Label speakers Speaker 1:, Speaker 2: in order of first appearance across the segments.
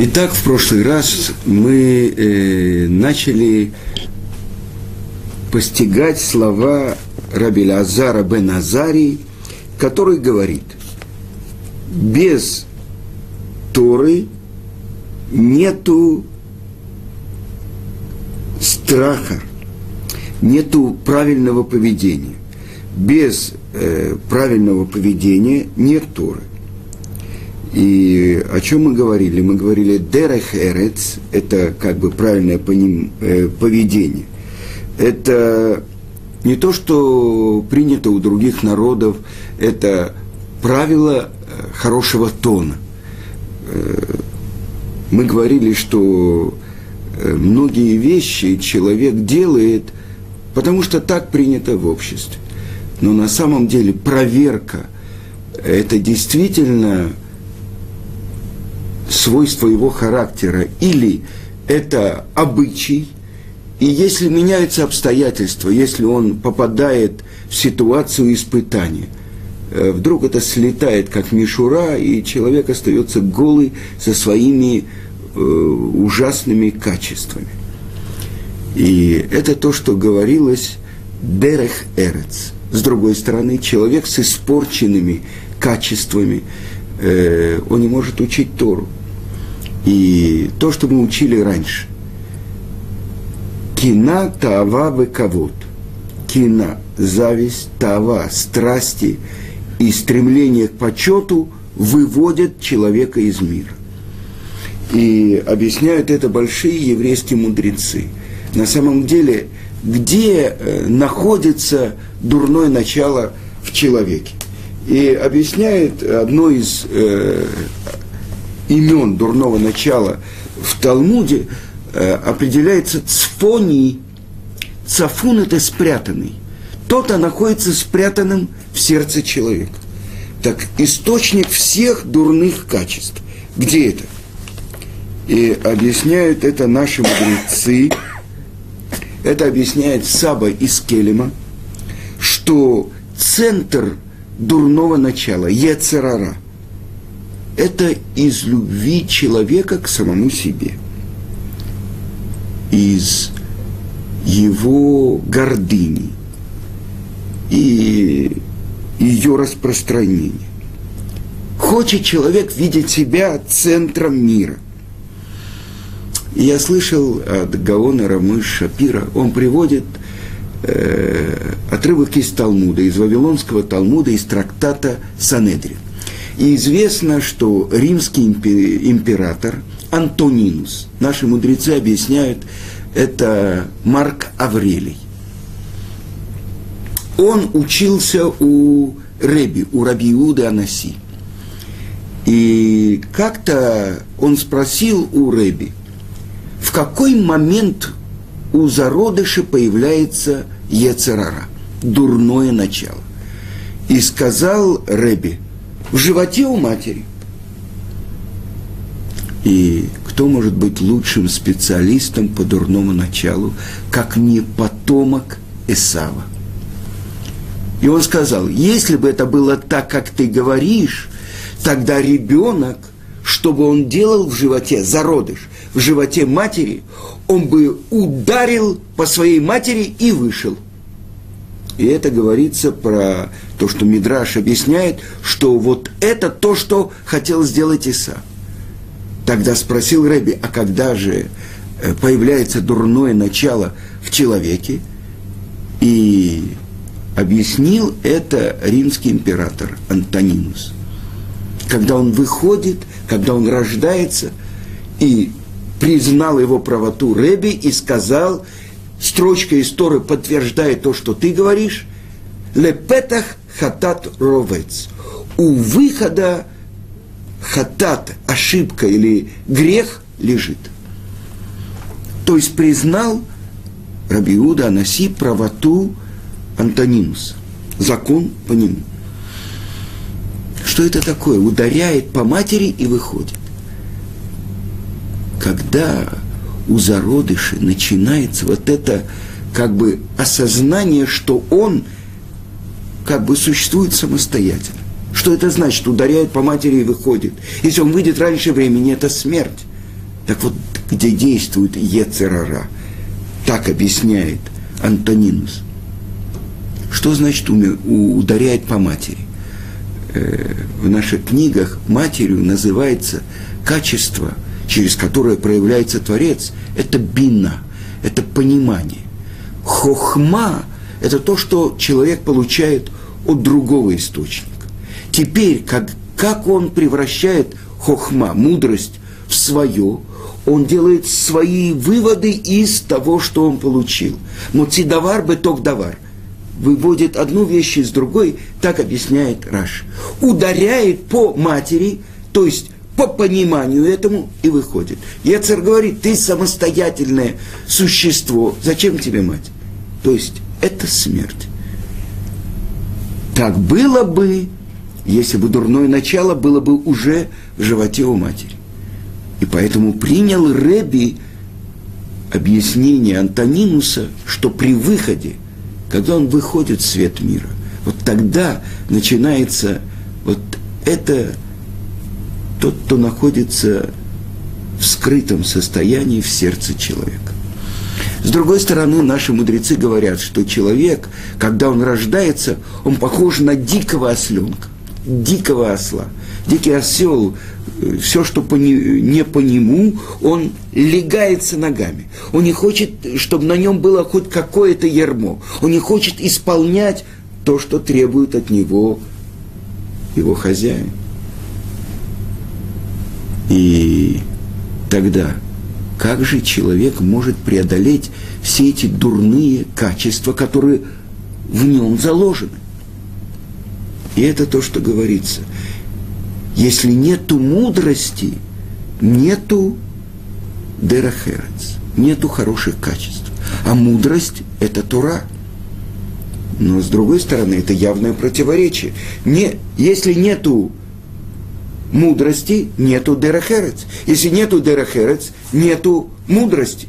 Speaker 1: Итак, в прошлый раз мы э, начали постигать слова Раби Азара бен Азарий, который говорит, без Торы нету страха, нету правильного поведения. Без э, правильного поведения нет Торы. И о чем мы говорили? Мы говорили дерех эрец, это как бы правильное по ним, э, поведение. Это не то, что принято у других народов, это правило э, хорошего тона. Э, мы говорили, что э, многие вещи человек делает, потому что так принято в обществе. Но на самом деле проверка – это действительно свойство его характера, или это обычай, и если меняются обстоятельства, если он попадает в ситуацию испытания, э, вдруг это слетает как мишура, и человек остается голый со своими э, ужасными качествами. И это то, что говорилось дерех эрец. С другой стороны, человек с испорченными качествами, э, он не может учить Тору. И то, что мы учили раньше. Кина, тава, выковод. Кина, зависть, тава, страсти и стремление к почету выводят человека из мира. И объясняют это большие еврейские мудрецы. На самом деле, где э, находится дурное начало в человеке? И объясняет одно из э, имен дурного начала в Талмуде э, определяется цфоний. Цафун – это спрятанный. Тот-то находится спрятанным в сердце человека. Так источник всех дурных качеств. Где это? И объясняют это наши мудрецы. Это объясняет Саба из Келема, что центр дурного начала, Ецерара – это из любви человека к самому себе, из его гордыни и ее распространения. Хочет человек видеть себя центром мира. Я слышал от Гаона Рамыш Шапира, он приводит э, отрывок из Талмуда, из Вавилонского Талмуда, из трактата Санедрин. И известно, что римский император Антонинус, наши мудрецы объясняют, это Марк Аврелий. Он учился у Реби, у Раби Иуды Анаси. И как-то он спросил у Реби, в какой момент у зародыша появляется Ецерара, дурное начало. И сказал Реби – в животе у матери. И кто может быть лучшим специалистом по дурному началу, как не потомок Исава? И он сказал, если бы это было так, как ты говоришь, тогда ребенок, чтобы он делал в животе, зародыш, в животе матери, он бы ударил по своей матери и вышел – и это говорится про то, что Мидраш объясняет, что вот это то, что хотел сделать Иса. Тогда спросил Рэби, а когда же э, появляется дурное начало в человеке? И объяснил это римский император Антонинус. Когда он выходит, когда он рождается, и признал его правоту Рэби и сказал, строчка из Торы подтверждает то, что ты говоришь, лепетах хатат ровец. У выхода хатат, ошибка или грех лежит. То есть признал Рабиуда Анаси правоту Антонинуса. Закон по нему. Что это такое? Ударяет по матери и выходит. Когда у зародыша начинается вот это как бы осознание, что он как бы существует самостоятельно. Что это значит? Ударяет по матери и выходит. Если он выйдет раньше времени, это смерть. Так вот, где действует Ецерара, так объясняет Антонинус. Что значит ударяет по матери? Э, в наших книгах матерью называется качество, через которое проявляется Творец. Это бина, это понимание. Хохма – это то, что человек получает от другого источника. Теперь, как, как он превращает хохма, мудрость, в свое, он делает свои выводы из того, что он получил. Муцидавар беток давар. Выводит одну вещь из другой, так объясняет Раш. Ударяет по матери, то есть по пониманию этому и выходит. Ецер говорит, ты самостоятельное существо, зачем тебе мать? То есть это смерть. Так было бы, если бы дурное начало было бы уже в животе у матери. И поэтому принял Реби объяснение Антонинуса, что при выходе, когда он выходит в свет мира, вот тогда начинается вот это тот, кто находится в скрытом состоянии в сердце человека. С другой стороны, наши мудрецы говорят, что человек, когда он рождается, он похож на дикого осленка, дикого осла. Дикий осел все, что по не, не по нему, он легается ногами. Он не хочет, чтобы на нем было хоть какое-то ермо. Он не хочет исполнять то, что требует от него его хозяин. И тогда, как же человек может преодолеть все эти дурные качества, которые в нем заложены? И это то, что говорится – если нету мудрости, нету дерахерец, нету хороших качеств. А мудрость – это Тура. Но с другой стороны, это явное противоречие. Не, если нету мудрости, нету дерахерец. Если нету дерахерец, нету мудрости.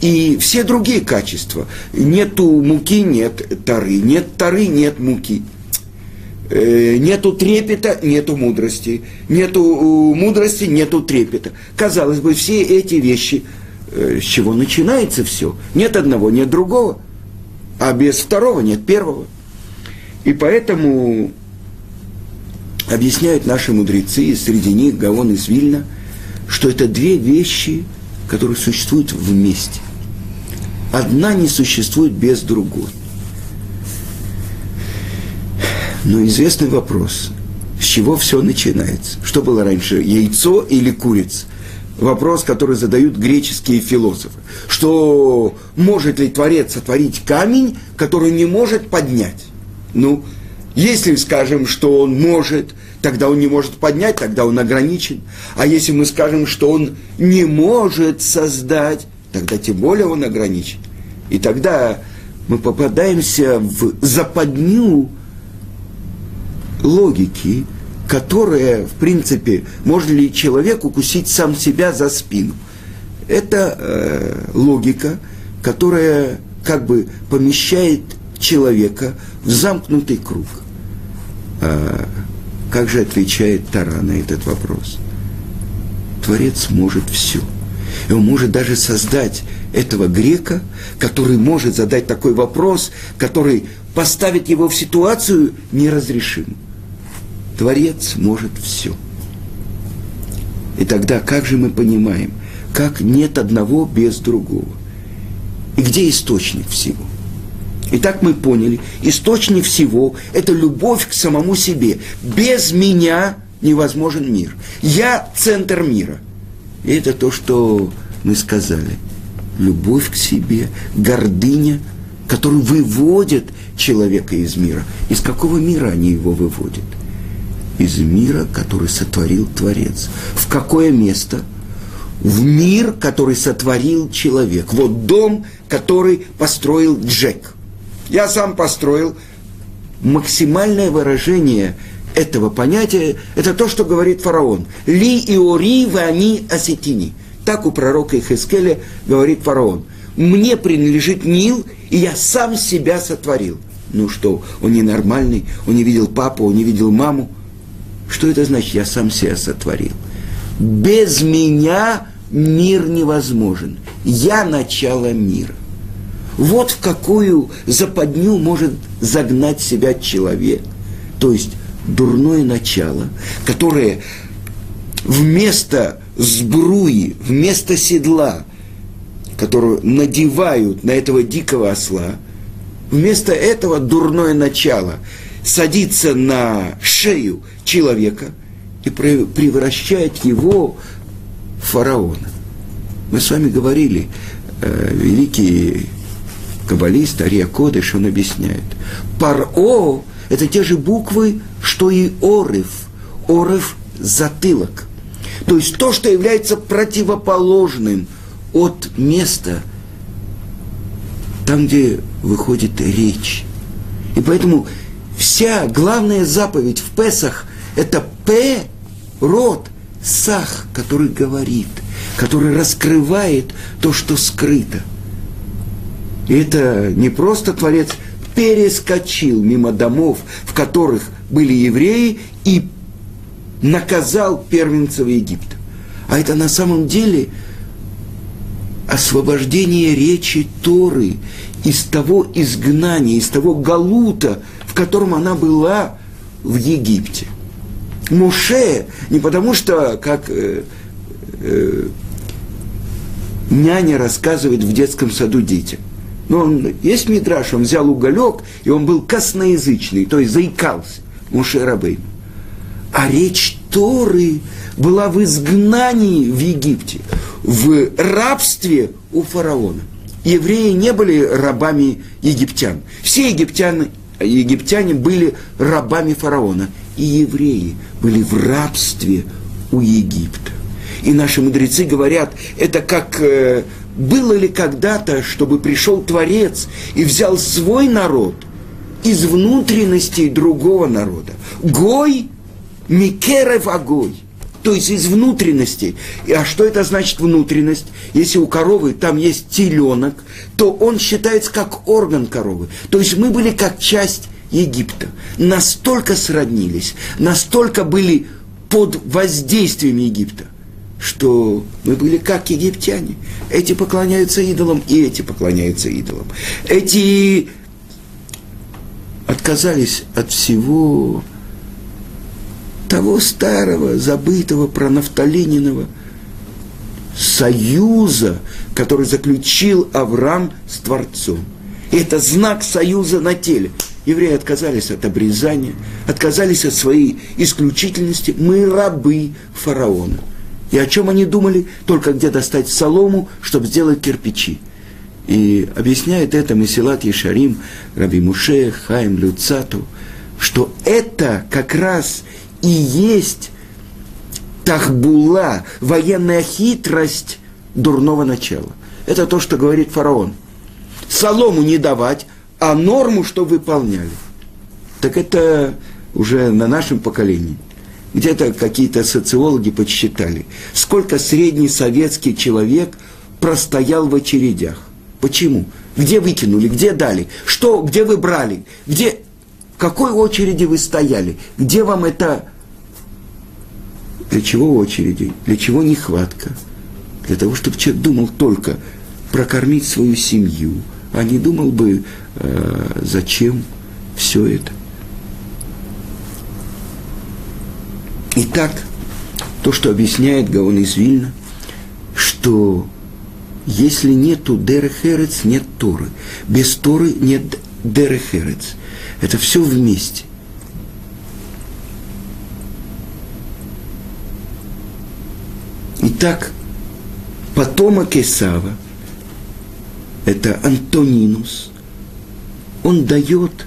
Speaker 1: И все другие качества. Нету муки, нет тары. Нет тары, нет муки. Э, нету трепета, нету мудрости. Нету мудрости, нету трепета. Казалось бы, все эти вещи, э, с чего начинается все. Нет одного, нет другого. А без второго нет первого. И поэтому объясняют наши мудрецы, и среди них Гаон из Вильна, что это две вещи, которые существуют вместе. Одна не существует без другой. Но известный вопрос, с чего все начинается? Что было раньше, яйцо или курица? Вопрос, который задают греческие философы. Что может ли Творец сотворить камень, который не может поднять? Ну, если скажем, что он может, тогда он не может поднять, тогда он ограничен. А если мы скажем, что он не может создать, тогда тем более он ограничен. И тогда мы попадаемся в западню логики, которая, в принципе, может ли человек укусить сам себя за спину. Это э, логика, которая как бы помещает человека в замкнутый круг. А как же отвечает Тара на этот вопрос? Творец может все. И он может даже создать этого грека, который может задать такой вопрос, который поставит его в ситуацию неразрешимую. Творец может все. И тогда как же мы понимаем, как нет одного без другого? И где источник всего? Итак, мы поняли, источник всего – это любовь к самому себе. Без меня невозможен мир. Я – центр мира. И это то, что мы сказали. Любовь к себе, гордыня, которую выводит человека из мира. Из какого мира они его выводят? из мира, который сотворил Творец. В какое место? В мир, который сотворил человек. Вот дом, который построил Джек. Я сам построил. Максимальное выражение этого понятия – это то, что говорит фараон. «Ли и ори они осетини». Так у пророка Ихескеля говорит фараон. «Мне принадлежит Нил, и я сам себя сотворил». Ну что, он ненормальный, он не видел папу, он не видел маму – что это значит? Я сам себя сотворил. Без меня мир невозможен. Я начало мира. Вот в какую западню может загнать себя человек. То есть дурное начало, которое вместо сбруи, вместо седла, которую надевают на этого дикого осла, вместо этого дурное начало садится на шею человека и превращает его в фараона. Мы с вами говорили, э, великий каббалист Ария Кодыш, он объясняет. Паро – это те же буквы, что и Орев. Орев – затылок. То есть то, что является противоположным от места, там, где выходит речь. И поэтому вся главная заповедь в Песах – это П, род, Сах, который говорит, который раскрывает то, что скрыто. И это не просто Творец перескочил мимо домов, в которых были евреи, и наказал первенцев Египта. А это на самом деле освобождение речи Торы из того изгнания, из того галута, в котором она была в Египте. Муше не потому что, как э, э, няня рассказывает в детском саду детям. Но он, есть мидраш, он взял уголек, и он был косноязычный, то есть заикался, Муше Рабейну. А речь Торы была в изгнании в Египте, в рабстве у фараона. Евреи не были рабами египтян. Все египтяне, египтяне были рабами фараона. И евреи были в рабстве у Египта. И наши мудрецы говорят, это как э, было ли когда-то, чтобы пришел Творец и взял свой народ из внутренностей другого народа. Гой Микерев огой. То есть из внутренности. А что это значит внутренность? Если у коровы там есть теленок, то он считается как орган коровы. То есть мы были как часть Египта. Настолько сроднились, настолько были под воздействием Египта, что мы были как египтяне. Эти поклоняются идолам, и эти поклоняются идолам. Эти отказались от всего того старого, забытого, пронафталининого союза, который заключил Авраам с Творцом. И это знак союза на теле. Евреи отказались от обрезания, отказались от своей исключительности. Мы рабы фараона. И о чем они думали? Только где достать солому, чтобы сделать кирпичи. И объясняет это Месилат Ешарим, Раби Муше, Хаим Люцату, что это как раз и есть тахбула, военная хитрость дурного начала. Это то, что говорит фараон. Солому не давать, а норму, что выполняли. Так это уже на нашем поколении. Где-то какие-то социологи подсчитали, сколько средний советский человек простоял в очередях. Почему? Где выкинули, где дали, что, где вы брали, где, в какой очереди вы стояли, где вам это, для чего очереди, для чего нехватка, для того, чтобы человек думал только прокормить свою семью, а не думал бы, э, зачем все это. Итак, то, что объясняет Гаон из Вильна, что если нету Дерехерец, нет Торы. Без Торы нет Дерехерец. Это все вместе. Итак, потомок Исава, это Антонинус, он дает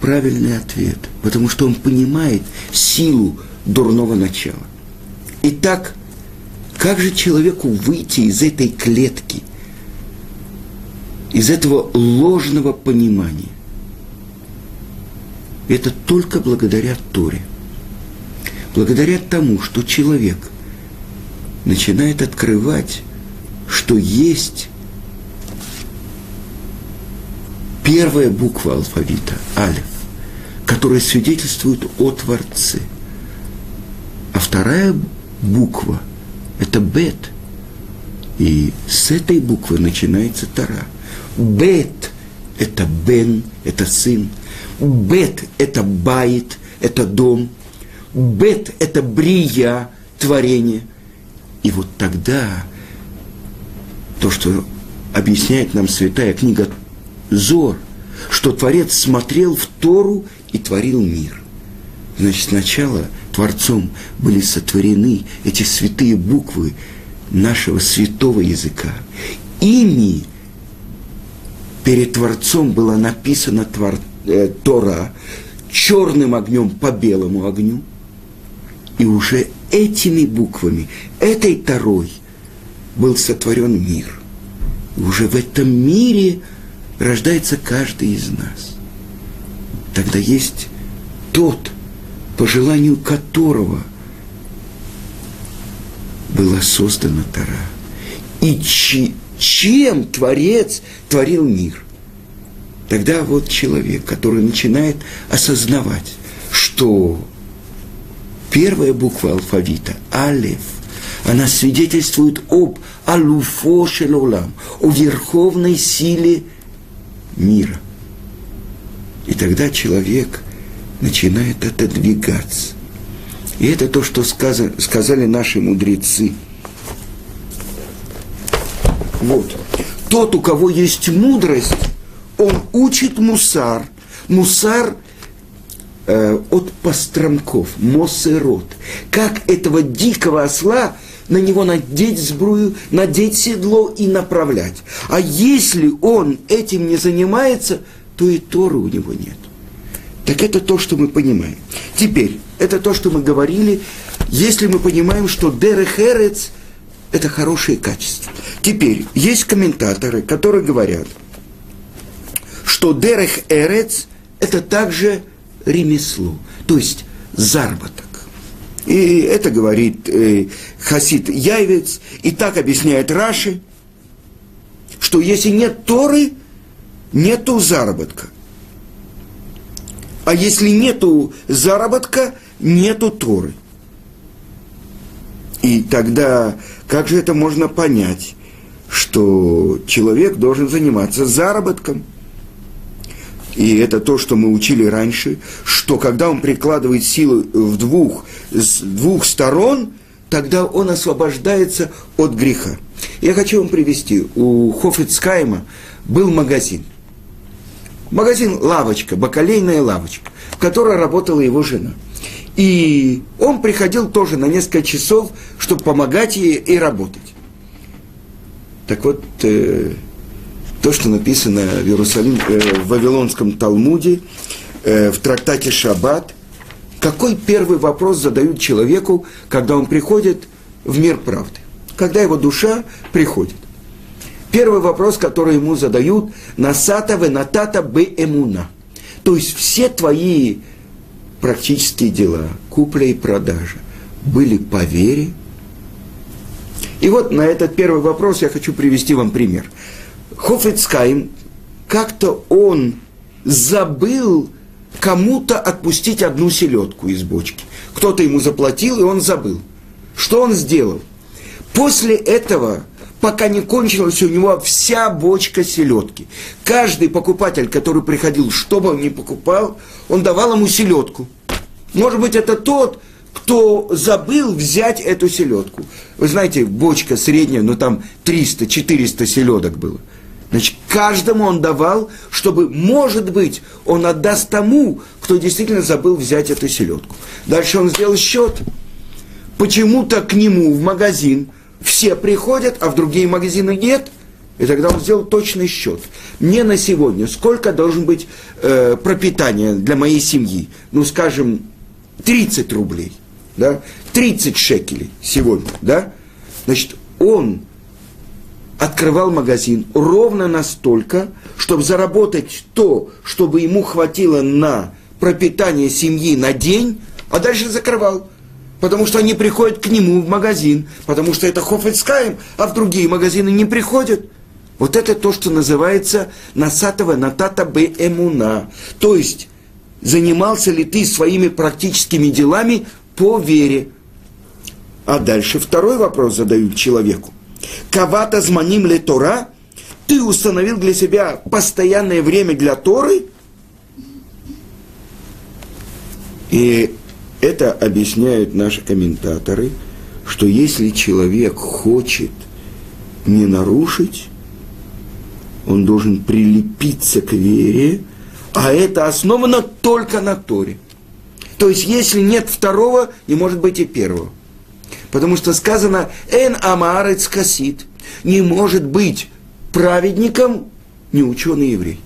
Speaker 1: правильный ответ, потому что он понимает силу дурного начала. Итак, как же человеку выйти из этой клетки, из этого ложного понимания? Это только благодаря Торе. Благодаря тому, что человек начинает открывать, что есть первая буква алфавита, алиф, которая свидетельствует о Творце – вторая буква – это бет, И с этой буквы начинается Тара. Бет – это Бен, это сын. Бет – это Байт, это дом. Бет – это Брия, творение. И вот тогда то, что объясняет нам святая книга Зор, что Творец смотрел в Тору и творил мир. Значит, сначала Творцом были сотворены эти святые буквы нашего святого языка. Ими перед Творцом была написана твор, э, Тора черным огнем по белому огню. И уже этими буквами, этой Торой был сотворен мир. И уже в этом мире рождается каждый из нас. Тогда есть тот, по желанию которого была создана Тора. И чи, чем Творец творил мир. Тогда вот человек, который начинает осознавать, что первая буква алфавита, алеф, она свидетельствует об алуфо шелолам, о верховной силе мира. И тогда человек начинает отодвигаться. И это то, что сказали, сказали наши мудрецы. Вот. Тот, у кого есть мудрость, он учит мусар. Мусар э, от постромков, мосерот. Как этого дикого осла на него надеть сбрую, надеть седло и направлять. А если он этим не занимается, то и Торы у него нет. Так это то, что мы понимаем. Теперь, это то, что мы говорили, если мы понимаем, что Дерехерец – это хорошие качества. Теперь, есть комментаторы, которые говорят, что Дерех Эрец – это также ремесло, то есть заработок. И это говорит э, Хасид Яйвец, и так объясняет Раши, что если нет Торы, нету заработка. А если нету заработка, нету Торы. И тогда как же это можно понять, что человек должен заниматься заработком? И это то, что мы учили раньше, что когда он прикладывает силу в двух, с двух сторон, тогда он освобождается от греха. Я хочу вам привести. У Хофицкайма был магазин. Магазин лавочка, бакалейная лавочка, в которой работала его жена. И он приходил тоже на несколько часов, чтобы помогать ей и работать. Так вот, э, то, что написано в, Иерусалим, э, в Вавилонском Талмуде, э, в трактате Шаббат, какой первый вопрос задают человеку, когда он приходит в мир правды? Когда его душа приходит. Первый вопрос, который ему задают, насата венатата бе эмуна. То есть все твои практические дела, купля и продажа, были по вере. И вот на этот первый вопрос я хочу привести вам пример. Хофицкайм, как-то он забыл кому-то отпустить одну селедку из бочки. Кто-то ему заплатил, и он забыл. Что он сделал? После этого, пока не кончилась у него вся бочка селедки, каждый покупатель, который приходил, что бы он ни покупал, он давал ему селедку. Может быть, это тот, кто забыл взять эту селедку. Вы знаете, бочка средняя, ну там 300-400 селедок было. Значит, каждому он давал, чтобы, может быть, он отдаст тому, кто действительно забыл взять эту селедку. Дальше он сделал счет. Почему-то к нему в магазин все приходят, а в другие магазины нет. И тогда он сделал точный счет. Мне на сегодня сколько должен быть э, пропитание для моей семьи? Ну, скажем, 30 рублей. Да? 30 шекелей сегодня. Да? Значит, он открывал магазин ровно настолько, чтобы заработать то, чтобы ему хватило на пропитание семьи на день, а дальше закрывал. Потому что они приходят к нему в магазин, потому что это Хофельскаем, а в другие магазины не приходят. Вот это то, что называется насатова натата бе эмуна. То есть, занимался ли ты своими практическими делами по вере. А дальше второй вопрос задают человеку. Кавата зманим ле Тора, ты установил для себя постоянное время для Торы, и это объясняют наши комментаторы, что если человек хочет не нарушить, он должен прилепиться к вере, а это основано только на Торе. То есть, если нет второго, не может быть и первого. Потому что сказано «эн амарец касит» не может быть праведником не ученый еврей.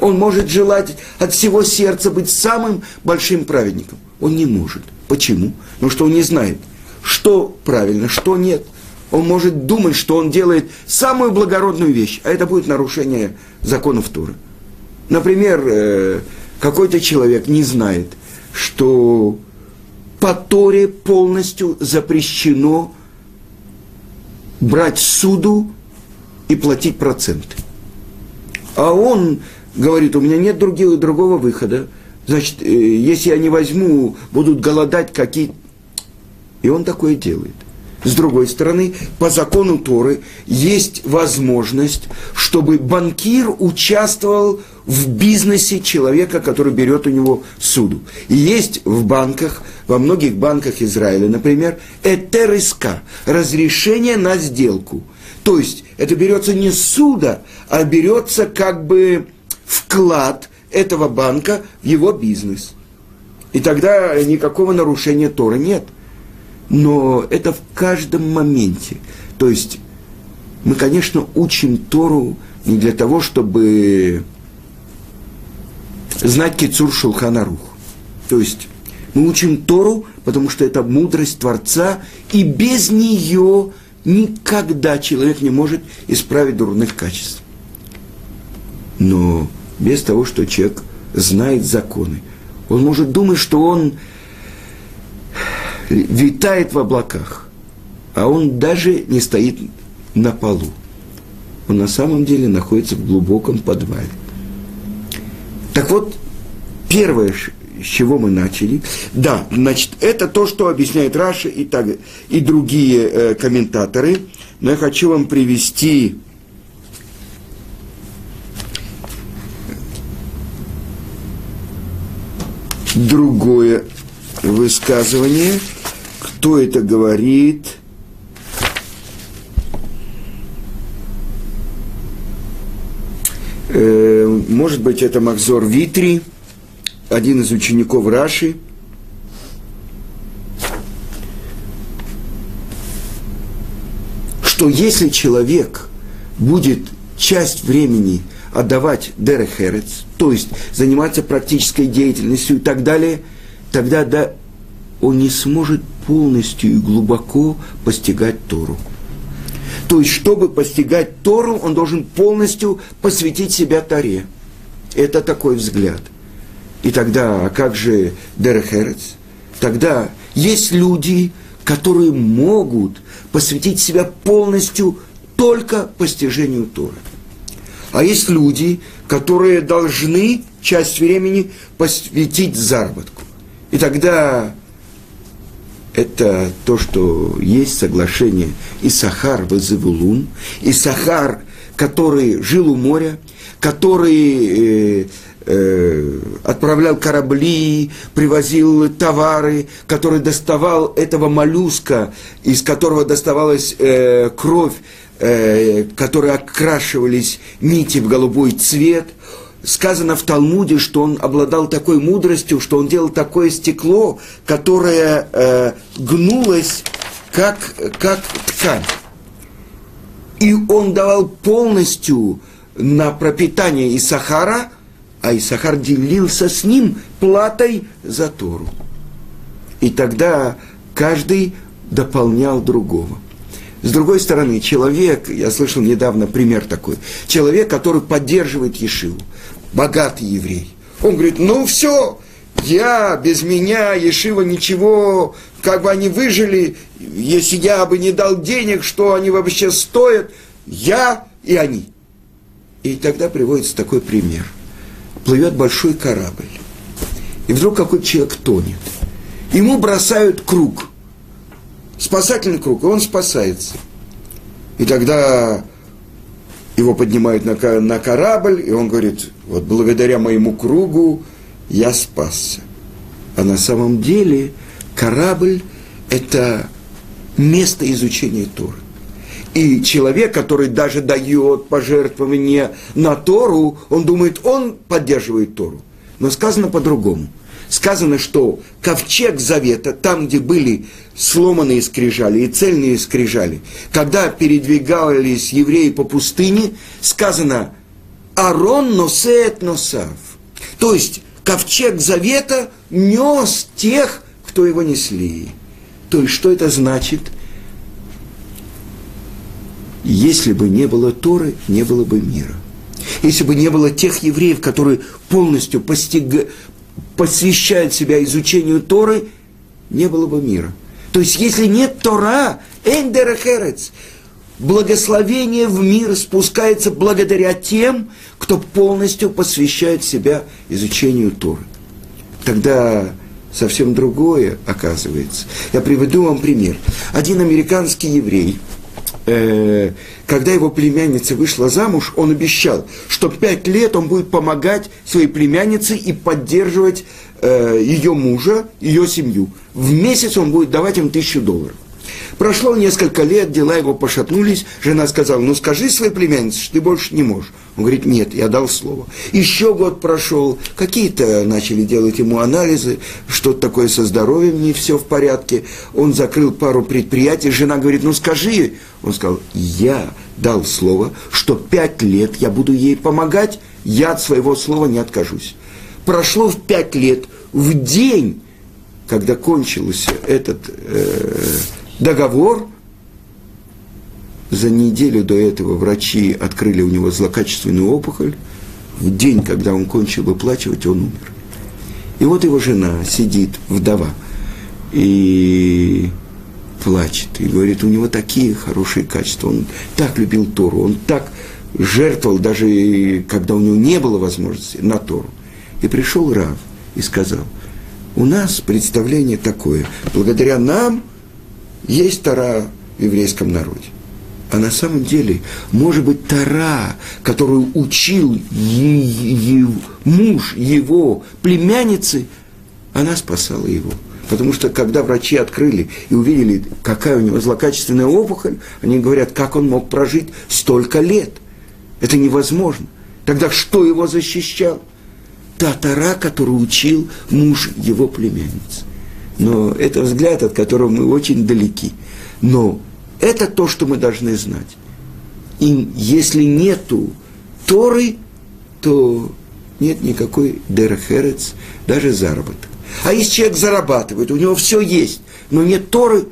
Speaker 1: Он может желать от всего сердца быть самым большим праведником. Он не может. Почему? Потому что он не знает, что правильно, что нет. Он может думать, что он делает самую благородную вещь, а это будет нарушение законов Торы. Например, э, какой-то человек не знает, что по Торе полностью запрещено брать суду и платить проценты. А он говорит, у меня нет другого, другого выхода. Значит, э, если я не возьму, будут голодать какие... И он такое делает. С другой стороны, по закону Торы есть возможность, чтобы банкир участвовал в бизнесе человека, который берет у него суду. И есть в банках, во многих банках Израиля, например, этериска, разрешение на сделку. То есть это берется не суда, а берется как бы вклад этого банка в его бизнес. И тогда никакого нарушения Тора нет. Но это в каждом моменте. То есть мы, конечно, учим Тору не для того, чтобы знать Кицур Шулханарух. То есть мы учим Тору, потому что это мудрость Творца, и без нее никогда человек не может исправить дурных качеств. Но без того, что человек знает законы, он может думать, что он витает в облаках, а он даже не стоит на полу. Он на самом деле находится в глубоком подвале. Так вот, первое, с чего мы начали, да, значит, это то, что объясняет Раша и, так, и другие э, комментаторы, но я хочу вам привести другое высказывание. Кто это говорит? Э, может быть, это Макзор Витри, один из учеников Раши. Что если человек будет часть времени отдавать дерехерец, то есть заниматься практической деятельностью и так далее, тогда да, он не сможет полностью и глубоко постигать Тору. То есть, чтобы постигать Тору, он должен полностью посвятить себя Торе. Это такой взгляд. И тогда, а как же Дерехерец? Тогда есть люди, которые могут посвятить себя полностью только постижению Торы. А есть люди, которые должны часть времени посвятить заработку. И тогда это то, что есть соглашение и Сахар в и Сахар, который жил у моря, который э, э, отправлял корабли, привозил товары, который доставал этого моллюска, из которого доставалась э, кровь, э, которые окрашивались нити в голубой цвет. Сказано в Талмуде, что он обладал такой мудростью, что он делал такое стекло, которое э, гнулось как, как ткань. И он давал полностью на пропитание Исахара, а Исахар делился с ним платой за Тору. И тогда каждый дополнял другого. С другой стороны, человек, я слышал недавно пример такой, человек, который поддерживает Ешиву, богатый еврей, он говорит, ну все, я, без меня, Ешива ничего, как бы они выжили, если я бы не дал денег, что они вообще стоят, я и они. И тогда приводится такой пример. Плывет большой корабль, и вдруг какой-то человек тонет. Ему бросают круг – спасательный круг, и он спасается. И тогда его поднимают на, на корабль, и он говорит, вот благодаря моему кругу я спасся. А на самом деле корабль – это место изучения Торы. И человек, который даже дает пожертвование на Тору, он думает, он поддерживает Тору. Но сказано по-другому. Сказано, что ковчег завета, там, где были сломанные скрижали и цельные скрижали, когда передвигались евреи по пустыне, сказано «Арон носеет носав». То есть ковчег завета нес тех, кто его несли. То есть что это значит – если бы не было Торы, не было бы мира. Если бы не было тех евреев, которые полностью постиг... посвящают себя изучению Торы, не было бы мира. То есть, если нет Тора, эндерахерец, благословение в мир спускается благодаря тем, кто полностью посвящает себя изучению Торы. Тогда совсем другое оказывается. Я приведу вам пример. Один американский еврей – э, когда его племянница вышла замуж, он обещал, что пять лет он будет помогать своей племяннице и поддерживать э, ее мужа, ее семью. В месяц он будет давать им тысячу долларов. Прошло несколько лет, дела его пошатнулись. Жена сказала, ну скажи своей племяннице, что ты больше не можешь. Он говорит, нет, я дал слово. Еще год прошел, какие-то начали делать ему анализы, что-то такое со здоровьем, не все в порядке. Он закрыл пару предприятий, жена говорит, ну скажи. Он сказал, я дал слово, что пять лет я буду ей помогать, я от своего слова не откажусь. Прошло в пять лет, в день, когда кончился этот э, договор. За неделю до этого врачи открыли у него злокачественную опухоль. В день, когда он кончил выплачивать, он умер. И вот его жена сидит, вдова, и плачет, и говорит, у него такие хорошие качества, он так любил Тору, он так жертвовал, даже когда у него не было возможности, на Тору. И пришел Рав и сказал, у нас представление такое, благодаря нам – есть Тара в еврейском народе. А на самом деле, может быть, Тара, которую учил муж его племянницы, она спасала его. Потому что когда врачи открыли и увидели, какая у него злокачественная опухоль, они говорят, как он мог прожить столько лет. Это невозможно. Тогда что его защищал? Та Тара, которую учил муж его племянницы. Но это взгляд, от которого мы очень далеки. Но это то, что мы должны знать. И если нету Торы, то нет никакой дерехерец, даже заработок. А если человек зарабатывает, у него все есть, но нет Торы,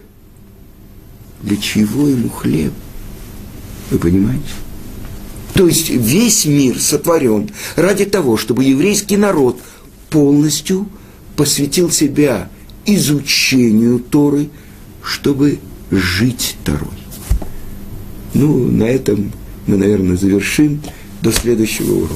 Speaker 1: для чего ему хлеб? Вы понимаете? То есть весь мир сотворен ради того, чтобы еврейский народ полностью посвятил себя изучению Торы, чтобы жить Торой. Ну, на этом мы, наверное, завершим. До следующего урока.